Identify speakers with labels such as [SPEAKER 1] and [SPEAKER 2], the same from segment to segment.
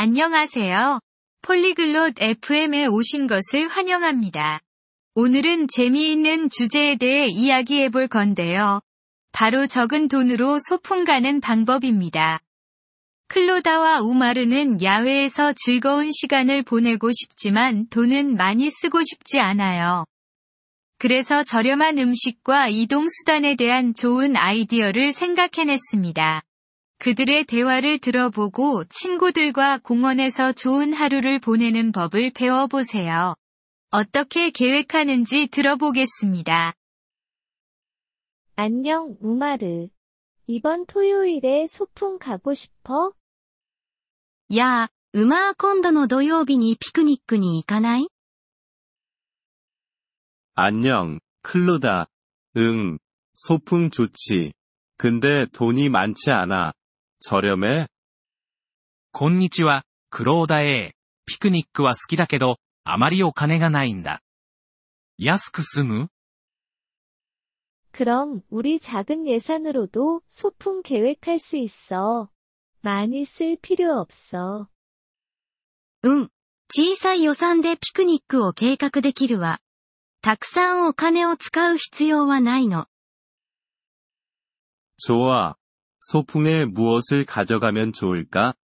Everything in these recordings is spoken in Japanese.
[SPEAKER 1] 안녕하세요. 폴리글롯 FM에 오신 것을 환영합니다. 오늘은 재미있는 주제에 대해 이야기해 볼 건데요. 바로 적은 돈으로 소풍 가는 방법입니다. 클로다와 우마르는 야외에서 즐거운 시간을 보내고 싶지만 돈은 많이 쓰고 싶지 않아요. 그래서 저렴한 음식과 이동 수단에 대한 좋은 아이디어를 생각해냈습니다. 그들의 대화를 들어보고 친구들과 공원에서 좋은 하루를 보내는 법을 배워보세요. 어떻게 계획하는지 들어보겠습니다.
[SPEAKER 2] 안녕, 우마르. 이번 토요일에 소풍 가고 싶어?
[SPEAKER 3] やあ、うまー今度の土曜日にピクニックに行かない
[SPEAKER 4] 안녕, 클로다. 응, 소풍 좋지. 근데 돈이 많지 않아. 저렴해?
[SPEAKER 5] こんにちは、クローダ A。ピクニックは好きだけど、あまりお金がないんだ。安く済む
[SPEAKER 2] 그럼 우리 작은 예산으로도 소풍 계획할 수 있어. 많이 쓸 필요 없어.
[SPEAKER 3] うん。小さい予算でピクニックを計画できるわ。たくさんお金を使う必要はないの。
[SPEAKER 4] 좋아. 소풍에 무엇을 가져가면 좋을까?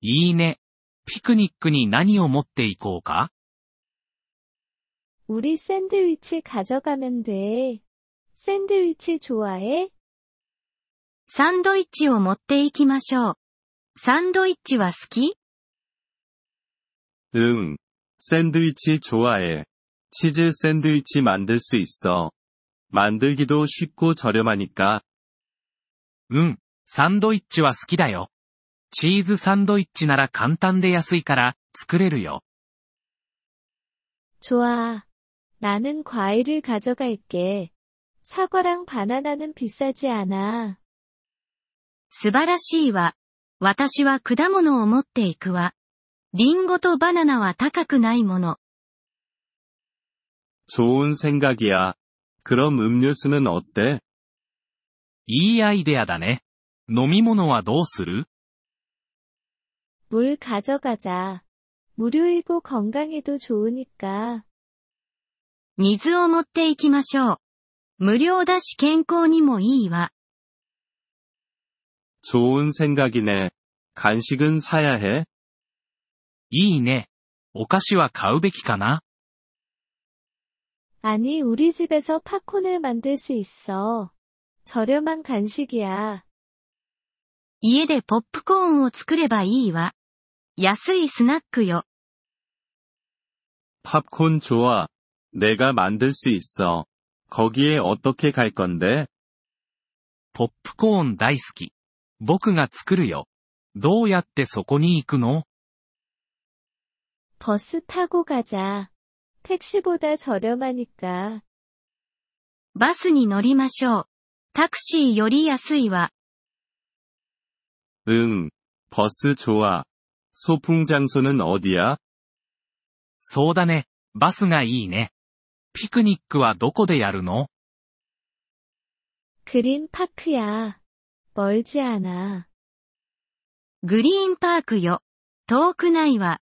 [SPEAKER 5] いいね。ピクニックに何を持っていこうか
[SPEAKER 2] 우리 샌드위치 가져가면 돼. 샌드위치 좋아해?
[SPEAKER 3] サンドイッチを持っていきましょう。サンドイッチは好き
[SPEAKER 4] 응. 샌드위치 좋아해. 치즈 샌드위치 만들 수 있어. 만들기도 쉽고 저렴하니까.
[SPEAKER 5] うん、サンドイッチは好きだよ。チーズサンドイッチなら簡単で安いから、作れるよ。
[SPEAKER 2] 좋아. 나는 과일을 가져갈게. 사과랑 바나나는 비싸지 않아.
[SPEAKER 3] 素晴らしいわ。私は果物を持っていくわ。リンゴとバナナは高くないもの。
[SPEAKER 4] 좋은 생각이야. 그럼 음료수는 어때?
[SPEAKER 5] いいアイデアだね。飲み物はどうする
[SPEAKER 2] 물 가져가자. 무료이고 건강에도 좋으니까.
[SPEAKER 3] 水を持っていきましょう。無料だし健康にもいいわ。
[SPEAKER 4] 좋은 생각이네. 간식은 사야 해?
[SPEAKER 5] いいね。お菓子は買うべきかな
[SPEAKER 2] 아니, 우리 집에서 팝콘을 만들 수 있어. 저렴한 간식이야.
[SPEAKER 3] 家でポップコーンを作ればいいわ。安いスナックよ。
[SPEAKER 4] 팝콘 좋아. 내가 만들 수 있어. 거기에 어떻게 갈 건데?
[SPEAKER 5] ポップコーン大好き。僕が作るよ。どうやってそこに行くの
[SPEAKER 2] 버스 타고 가자. 택시보다 저렴하니까.
[SPEAKER 3] バスに乗りましょう。 タクシーより安いわ。
[SPEAKER 4] 응. 버스 좋아. 소풍 장소는 어디야?
[SPEAKER 5] そうだね。バスがいいね。ピクニックはどこでやるの
[SPEAKER 2] 그린 파크야. 멀지 않아.
[SPEAKER 3] グリーンパークよ。遠くないわ。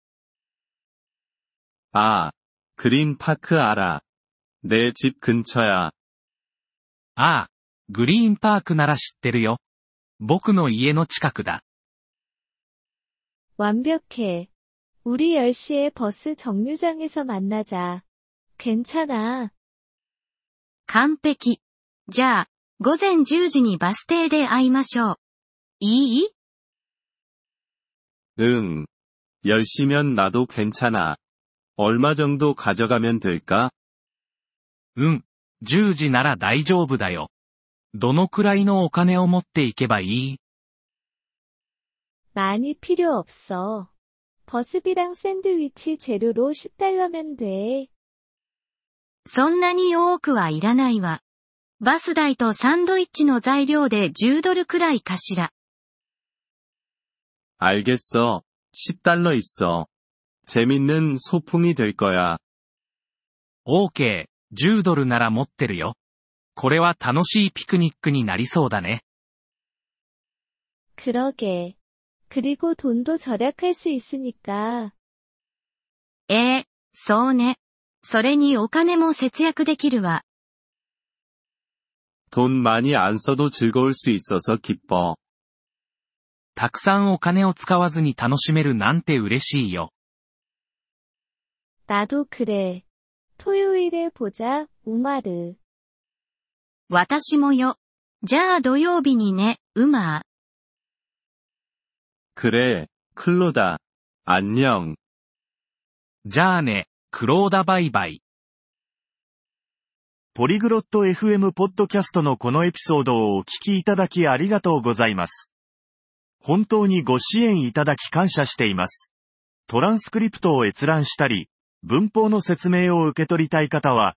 [SPEAKER 4] 아, 그린 파크 알아. 내 집 근처야.
[SPEAKER 5] ああ、 グリーンパークなら知ってるよ。僕の家の近くだ。
[SPEAKER 2] 완벽해. 우리 10시에 버스 정류장에서 만나자. 괜찮아.
[SPEAKER 3] 完璧。じゃあ、午前10時にバス停で会いましょう。いい
[SPEAKER 4] 응. 10시면 나도 괜찮아. 얼마 정도 가져가면 될까?
[SPEAKER 5] うん。10時なら大丈夫だよ。 どのくらいのお金を持っていけばいい
[SPEAKER 2] 많이 필요 없어. 버스비랑 샌드위치 재료로 10달러면 돼.
[SPEAKER 3] そんなに多くはいらないわ。バス代とサンドイッチの材料で10ドルくらいかしら。
[SPEAKER 4] 알겠어. 10달러 있어. 재밌는 소풍이 될 거야.
[SPEAKER 5] OK、10ドルなら持ってるよ。 これは楽しいピクニックになりそうだね。
[SPEAKER 2] 그러게. 그리고 돈도 절약할 수 있으니까.
[SPEAKER 3] ええそうね。それにお金も節約できるわ。
[SPEAKER 4] 돈 많이 안 써도 즐거울 수 있어서 기뻐.
[SPEAKER 5] たくさんお金を使わずに楽しめるなんて嬉しいよ。
[SPEAKER 2] 나도 그래. 토요일에 보자, 우마르.
[SPEAKER 3] 私もよ。じゃあ土曜日にね、うま
[SPEAKER 4] 그래, 클로다. 안녕.
[SPEAKER 5] じゃあね、クローダバイバイ。
[SPEAKER 6] ポリグロット FM ポッドキャストのこのエピソードをお聞きいただきありがとうございます。本当にご支援いただき感謝しています。トランスクリプトを閲覧したり、文法の説明を受け取りたい方は、